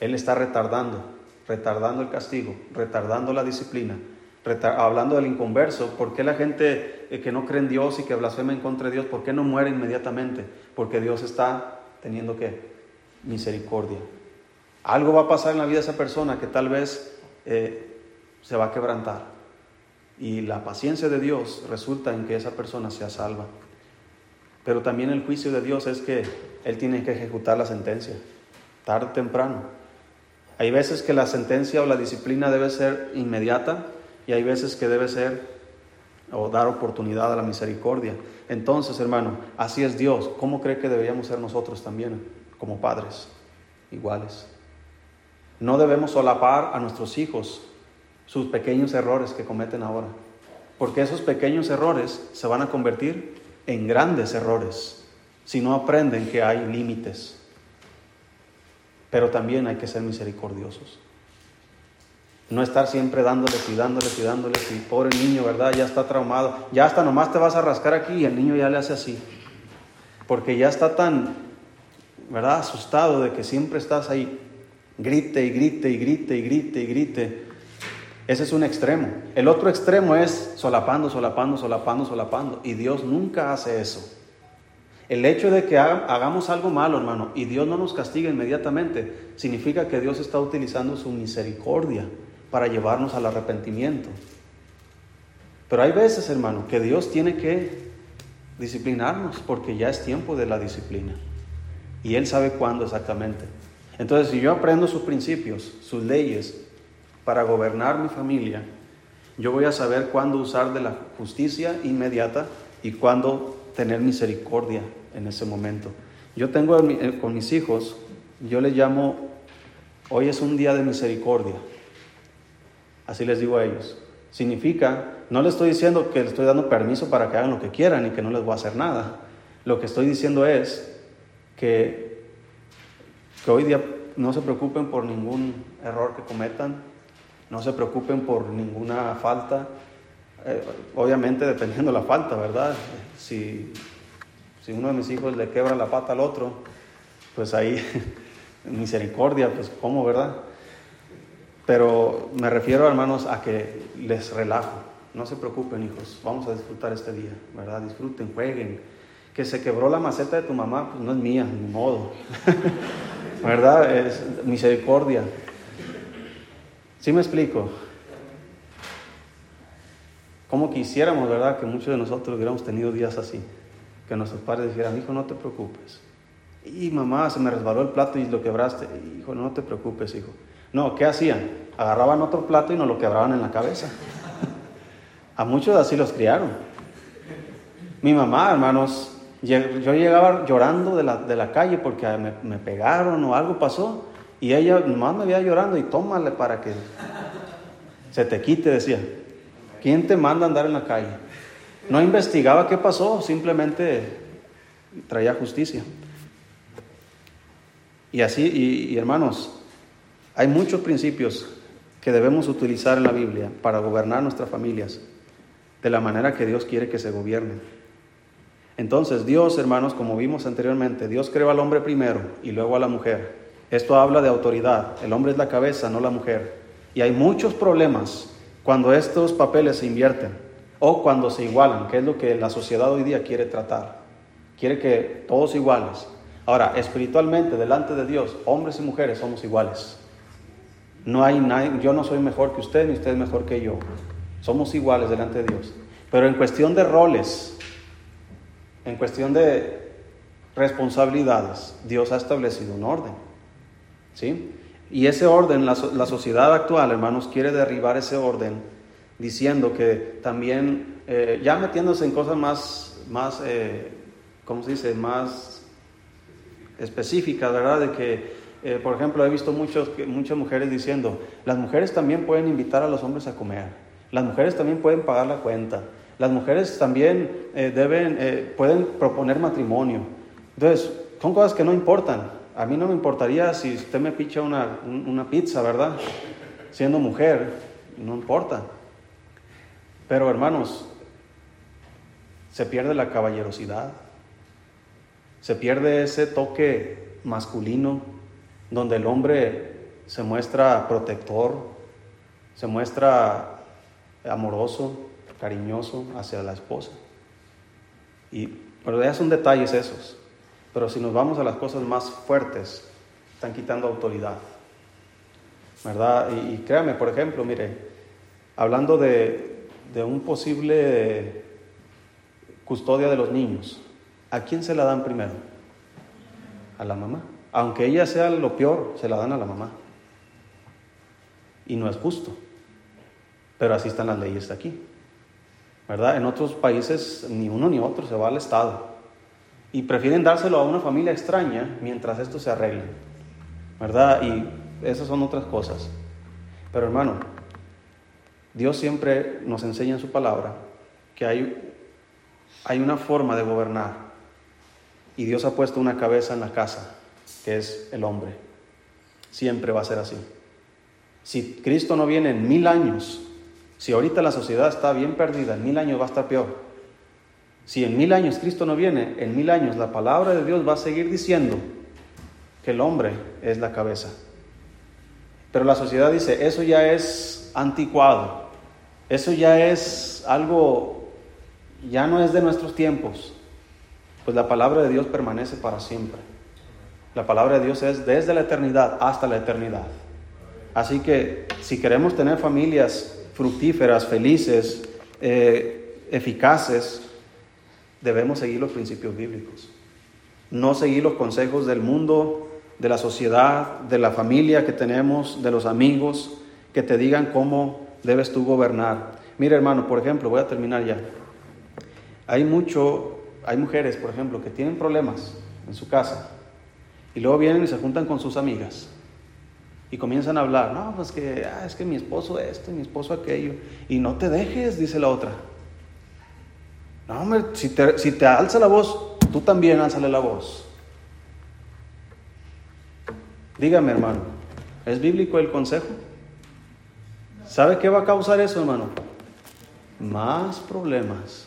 Él está retardando retardando el castigo, retardando la disciplina, hablando del inconverso, ¿por qué la gente eh, que no cree en Dios y que blasfema en contra de Dios, por qué no muere inmediatamente? Porque Dios está teniendo que misericordia. Algo va a pasar en la vida de esa persona que tal vez eh, se va a quebrantar. Y la paciencia de Dios resulta en que esa persona sea salva. Pero también el juicio de Dios es que Él tiene que ejecutar la sentencia, tarde o temprano. Hay veces que la sentencia o la disciplina debe ser inmediata y hay veces que debe ser o dar oportunidad a la misericordia. Entonces, hermano, así es Dios. ¿Cómo cree que deberíamos ser nosotros también como padres iguales? No debemos solapar a nuestros hijos sus pequeños errores que cometen ahora, porque esos pequeños errores se van a convertir en grandes errores si no aprenden que hay límites pero también hay que ser misericordiosos. No estar siempre dándoles y dándoles y dándoles y pobre niño, ¿verdad? Ya está traumado. Ya hasta nomás te vas a rascar aquí y el niño ya le hace así. Porque ya está tan, ¿verdad? Asustado de que siempre estás ahí. Grite y grite y grite y grite y grite. Ese es un extremo. El otro extremo es solapando, solapando, solapando, solapando. Y Dios nunca hace eso. El hecho de que hagamos algo malo, hermano, y Dios no nos castiga inmediatamente, significa que Dios está utilizando su misericordia para llevarnos al arrepentimiento. Pero hay veces, hermano, que Dios tiene que disciplinarnos porque ya es tiempo de la disciplina. Y Él sabe cuándo exactamente. Entonces, si yo aprendo sus principios, sus leyes, para gobernar mi familia, yo voy a saber cuándo usar de la justicia inmediata y cuándo tener misericordia en ese momento. Yo tengo eh, con mis hijos, yo les llamo, hoy es un día de misericordia. Así les digo a ellos. Significa, no les estoy diciendo que les estoy dando permiso para que hagan lo que quieran y que no les voy a hacer nada. Lo que estoy diciendo es que, que hoy día no se preocupen por ningún error que cometan, no se preocupen por ninguna falta, eh, obviamente dependiendo de la falta, ¿verdad? Si, si uno de mis hijos le quebra la pata al otro, pues ahí misericordia, pues cómo, ¿verdad? Pero me refiero, hermanos, a que les relajo. No se preocupen, hijos, vamos a disfrutar este día, ¿verdad? Disfruten, jueguen. Que se quebró la maceta de tu mamá, pues no es mía, ni modo. ¿Verdad? Es misericordia. ¿Sí me explico? Como quisiéramos, ¿verdad?, que muchos de nosotros hubiéramos tenido días así. Que nuestros padres dijeran, hijo, no te preocupes. Y mamá, se me resbaló el plato y lo quebraste. Hijo, no te preocupes, hijo. No, ¿qué hacían? Agarraban otro plato y nos lo quebraban en la cabeza. A muchos así los criaron. Mi mamá, hermanos, yo llegaba llorando de la, de la calle porque me, pegaron o algo pasó. Y ella nomás me veía llorando y tómale para que se te quite, decía. ¿Quién te manda a andar en la calle? No investigaba qué pasó, simplemente traía justicia. Y así, y, hermanos, hay muchos principios que debemos utilizar en la Biblia para gobernar nuestras familias de la manera que Dios quiere que se gobiernen. Entonces, Dios, hermanos, como vimos anteriormente, Dios creó al hombre primero y luego a la mujer. Esto habla de autoridad. El hombre es la cabeza, no la mujer. Y hay muchos problemas cuando estos papeles se invierten o cuando se igualan, que es lo que la sociedad hoy día quiere tratar. Quiere que todos iguales. Ahora, espiritualmente, delante de Dios, hombres y mujeres somos iguales. No hay nadie, yo no soy mejor que usted, ni usted es mejor que yo. Somos iguales delante de Dios. Pero en cuestión de roles, en cuestión de responsabilidades, Dios ha establecido un orden. ¿Sí? Y ese orden, la, sociedad actual, hermanos, quiere derribar ese orden diciendo que también, eh, ya metiéndose en cosas más, más eh, ¿cómo se dice?, más específicas, ¿verdad? De que, eh, por ejemplo, he visto muchos, muchas mujeres diciendo, las mujeres también pueden invitar a los hombres a comer, las mujeres también pueden pagar la cuenta, las mujeres también deben, pueden proponer matrimonio. Entonces, son cosas que no importan. A mí no me importaría si usted me picha una, una pizza, ¿verdad? Siendo mujer, no importa. Pero hermanos, se pierde la caballerosidad, se pierde ese toque masculino donde el hombre se muestra protector, se muestra amoroso, cariñoso hacia la esposa. Y, pero ya son detalles esos. Pero si nos vamos a las cosas más fuertes, están quitando autoridad. ¿Verdad? Y, créame, por ejemplo, mire, hablando de, de un posible custodia de los niños, ¿a quién se la dan primero? A la mamá. Aunque ella sea lo peor, se la dan a la mamá. Y no es justo. Pero así están las leyes aquí. ¿Verdad? En otros países ni uno ni otro se va al Estado y prefieren dárselo a una familia extraña mientras esto se arregle. ¿Verdad? Y esas son otras cosas. Pero hermano, Dios siempre nos enseña en su palabra que hay, hay una forma de gobernar. Y Dios ha puesto una cabeza en la casa, que es el hombre. Siempre va a ser así. Si Cristo no viene en mil años, si ahorita la sociedad está bien perdida, en mil años va a estar peor. Si en mil años Cristo no viene, en mil años la palabra de Dios va a seguir diciendo que el hombre es la cabeza. Pero la sociedad dice, eso ya es anticuado, eso ya es algo, ya no es de nuestros tiempos. Pues la palabra de Dios permanece para siempre. La palabra de Dios es desde la eternidad hasta la eternidad. Así que si queremos tener familias fructíferas, felices, eh, eficaces, debemos seguir los principios bíblicos. No seguir los consejos del mundo, de la sociedad, de la familia que tenemos, de los amigos, que te digan cómo debes tú gobernar. Mira, hermano, por ejemplo, voy a terminar ya. Hay mucho, hay mujeres, por ejemplo, que tienen problemas en su casa y luego vienen y se juntan con sus amigas y comienzan a hablar, no, pues que ah, es que mi esposo esto mi esposo aquello, y no te dejes, dice la otra. No, hombre, si te, si te alza la voz, tú también álzale la voz. Dígame, hermano, ¿es bíblico el consejo? ¿Sabe qué va a causar eso, hermano? Más problemas.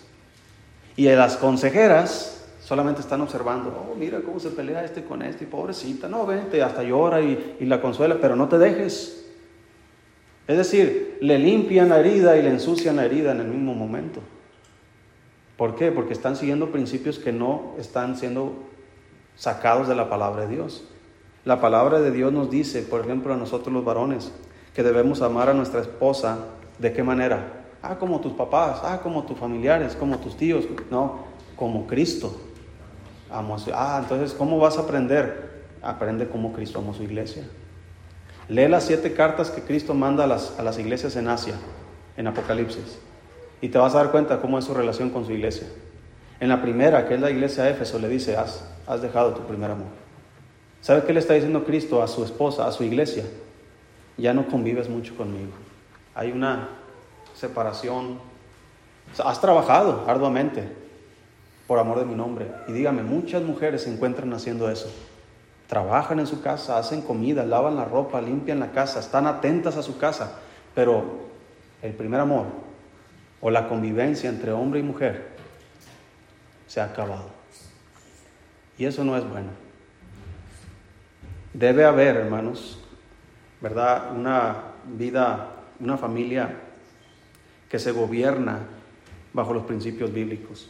Y las consejeras solamente están observando, oh, mira cómo se pelea este con este, pobrecita, no, vente, hasta llora y la consuela, pero no te dejes. Es decir, le limpian la herida y le ensucian la herida en el mismo momento. ¿Por qué? Porque están siguiendo principios que no están siendo sacados de la palabra de Dios. La palabra de Dios nos dice, por ejemplo, a nosotros los varones, que debemos amar a nuestra esposa. ¿De qué manera? Ah, como tus papás, ah, como tus familiares, como tus tíos. No, como Cristo. Ah, entonces, ¿cómo vas a aprender? Aprende como Cristo amó su iglesia. Lee las siete cartas que Cristo manda a las, a las iglesias en Asia, en Apocalipsis. Y te vas a dar cuenta cómo es su relación con su iglesia. En la primera, que es la iglesia de Éfeso, le dice, has, has dejado tu primer amor. ¿Sabe qué le está diciendo Cristo a su esposa, a su iglesia? Ya no convives mucho conmigo. Hay una separación. has trabajado arduamente por amor de mi nombre. Y dígame, muchas mujeres se encuentran haciendo eso. Trabajan en su casa, hacen comida, lavan la ropa, limpian la casa, están atentas a su casa. Pero el primer amor o la convivencia entre hombre y mujer se ha acabado. Y eso no es bueno. Debe haber, hermanos, ¿verdad? Una vida, una familia que se gobierna bajo los principios bíblicos.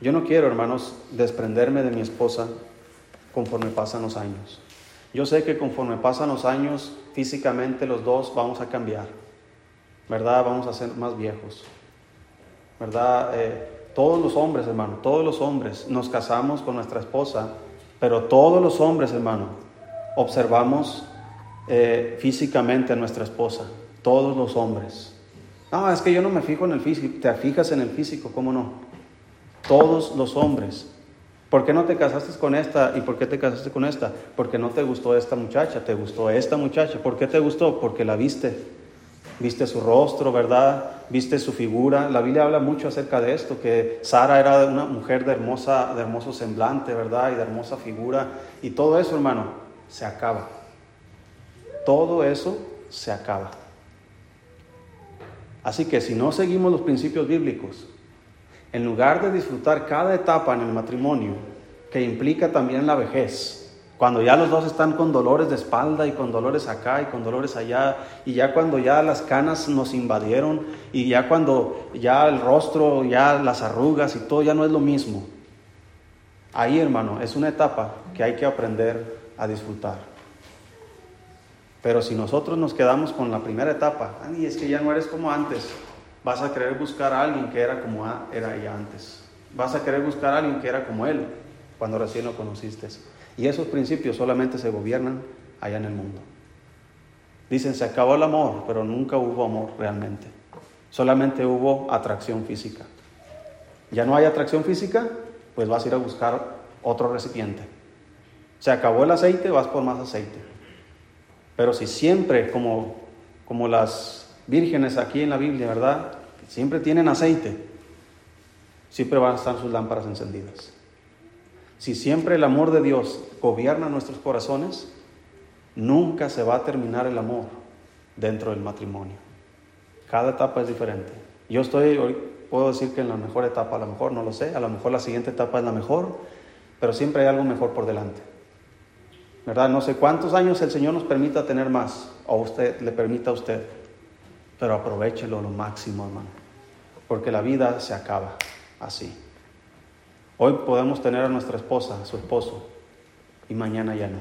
Yo no quiero, hermanos, desprenderme de mi esposa conforme pasan los años. Yo sé que conforme pasan los años, físicamente los dos vamos a cambiar, ¿verdad? Vamos a ser más viejos, ¿verdad? Eh, todos los hombres, hermano, todos los hombres nos casamos con nuestra esposa, pero todos los hombres, hermano, observamos eh, físicamente a nuestra esposa, todos los hombres. No, es que yo no me fijo en el físico, te fijas en el físico, ¿cómo no? Todos los hombres ¿Por qué no te casaste con esta y por qué te casaste con esta? Porque no te gustó esta muchacha, te gustó esta muchacha. ¿Por qué te gustó? Porque la viste. Viste su rostro, ¿verdad? Viste su figura. La Biblia habla mucho acerca de esto, que Sara era una mujer de, hermosa, de hermoso semblante, ¿verdad? Y de hermosa figura. Y todo eso, hermano, se acaba. Todo eso se acaba. Así que si no seguimos los principios bíblicos, en lugar de disfrutar cada etapa en el matrimonio, que implica también la vejez, cuando ya los dos están con dolores de espalda y con dolores acá y con dolores allá, y ya cuando ya las canas nos invadieron, y ya cuando ya el rostro, ya las arrugas y todo ya no es lo mismo. Ahí, hermano, es una etapa que hay que aprender a disfrutar. Pero si nosotros nos quedamos con la primera etapa, ay, es que ya no eres como antes, Vas a querer buscar a alguien que era como era ella antes. Vas a querer buscar a alguien que era como él cuando recién lo conociste. Y esos principios solamente se gobiernan allá en el mundo. Dicen, se acabó el amor, pero nunca hubo amor realmente. Solamente hubo atracción física. Ya no hay atracción física, pues vas a ir a buscar otro recipiente. Se acabó el aceite, vas por más aceite. Pero si siempre, como, como las vírgenes aquí en la Biblia, ¿verdad? Siempre tienen aceite. Siempre van a estar sus lámparas encendidas. Si siempre el amor de Dios gobierna nuestros corazones, nunca se va a terminar el amor dentro del matrimonio. Cada etapa es diferente. Yo estoy, puedo decir que en la mejor etapa, a lo mejor no lo sé, a lo mejor la siguiente etapa es la mejor, pero siempre hay algo mejor por delante. ¿Verdad? No sé cuántos años el Señor nos permita tener más, o usted le permita a usted pero aprovechelo lo máximo, hermano, porque la vida se acaba así. Hoy podemos tener a nuestra esposa, a su esposo, y mañana ya no.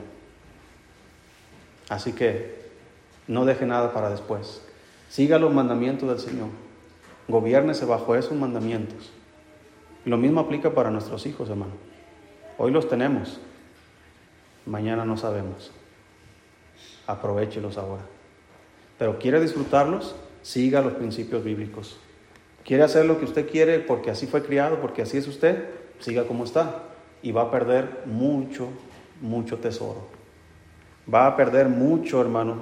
Así que no deje nada para después. Siga los mandamientos del Señor. Gobiérnese bajo esos mandamientos. lo mismo aplica para nuestros hijos, hermano. Hoy los tenemos, mañana no sabemos. Aprovechelos ahora. Pero quiere disfrutarlos, siga los principios bíblicos. ¿Quiere hacer lo que usted quiere porque así fue criado, porque así es usted? Siga como está y va a perder mucho, mucho tesoro. Va a perder mucho, hermano,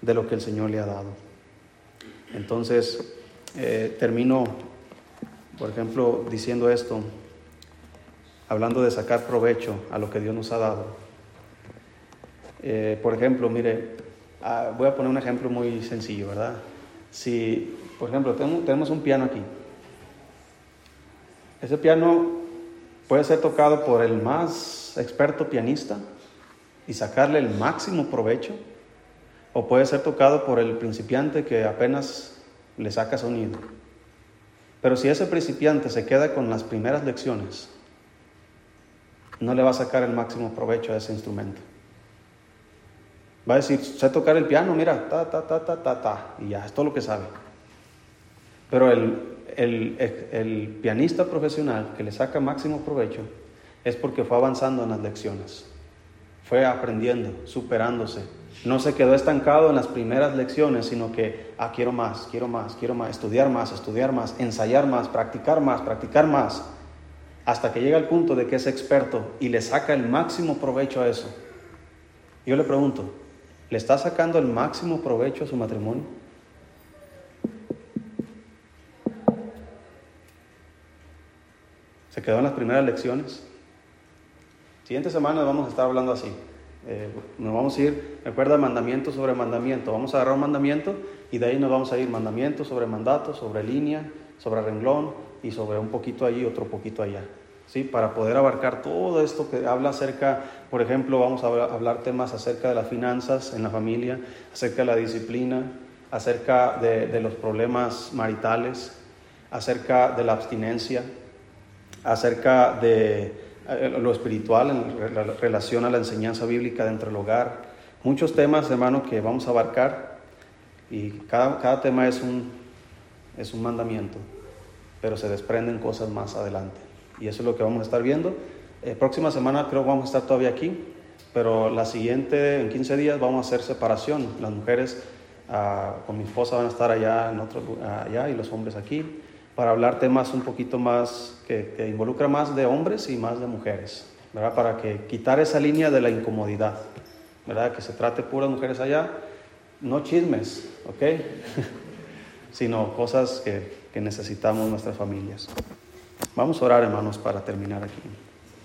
de lo que el Señor le ha dado. Entonces, eh, termino, por ejemplo, diciendo esto, hablando de sacar provecho a lo que Dios nos ha dado. Eh, por ejemplo, mire, ah, voy a poner un ejemplo muy sencillo, ¿verdad? Si, por ejemplo, tenemos un piano aquí, ese piano puede ser tocado por el más experto pianista y sacarle el máximo provecho, o puede ser tocado por el principiante que apenas le saca sonido. Pero si ese principiante se queda con las primeras lecciones, no le va a sacar el máximo provecho a ese instrumento. Va a decir, sé tocar el piano, mira, ta, ta, ta, ta, ta, ta, y ya, es todo lo que sabe. Pero el, el, pianista profesional que le saca máximo provecho es porque fue avanzando en las lecciones, fue aprendiendo, superándose. No se quedó estancado en las primeras lecciones, sino que, ah, quiero más, quiero más, quiero más, estudiar más, estudiar más, ensayar más, practicar más, practicar más, hasta que llega al punto de que es experto y le saca el máximo provecho a eso Yo le pregunto, ¿le está sacando el máximo provecho a su matrimonio? ¿Se quedó en las primeras lecciones? Siguiente semana vamos a estar hablando así. Eh, nos vamos a ir, recuerda, mandamiento sobre mandamiento. Vamos a agarrar un mandamiento y de ahí nos vamos a ir mandamiento sobre mandato, sobre línea, sobre renglón y sobre un poquito allí, otro poquito allá. ¿Sí? Para poder abarcar todo esto que habla acerca, por ejemplo, vamos a hablar temas acerca de las finanzas en la familia, acerca de la disciplina, acerca de, de los problemas maritales, acerca de la abstinencia, acerca de eh, lo espiritual en relación a la enseñanza bíblica dentro del hogar. Muchos temas, hermano, que vamos a abarcar y cada, cada tema es un, es un mandamiento, pero se desprenden cosas más adelante. Y eso es lo que vamos a estar viendo. Eh, próxima semana creo que vamos a estar todavía aquí, pero la siguiente, en 15 días, vamos a hacer separación. Las mujeres ah, con mi esposa van a estar allá, en otro, allá y los hombres aquí para hablar temas un poquito más que, que involucra más de hombres y más de mujeres, ¿verdad? Para que quitar esa línea de la incomodidad, ¿verdad? Que se trate puras mujeres allá, no chismes, ¿ok? sino cosas que, que necesitamos nuestras familias. Vamos a orar, hermanos, para terminar aquí.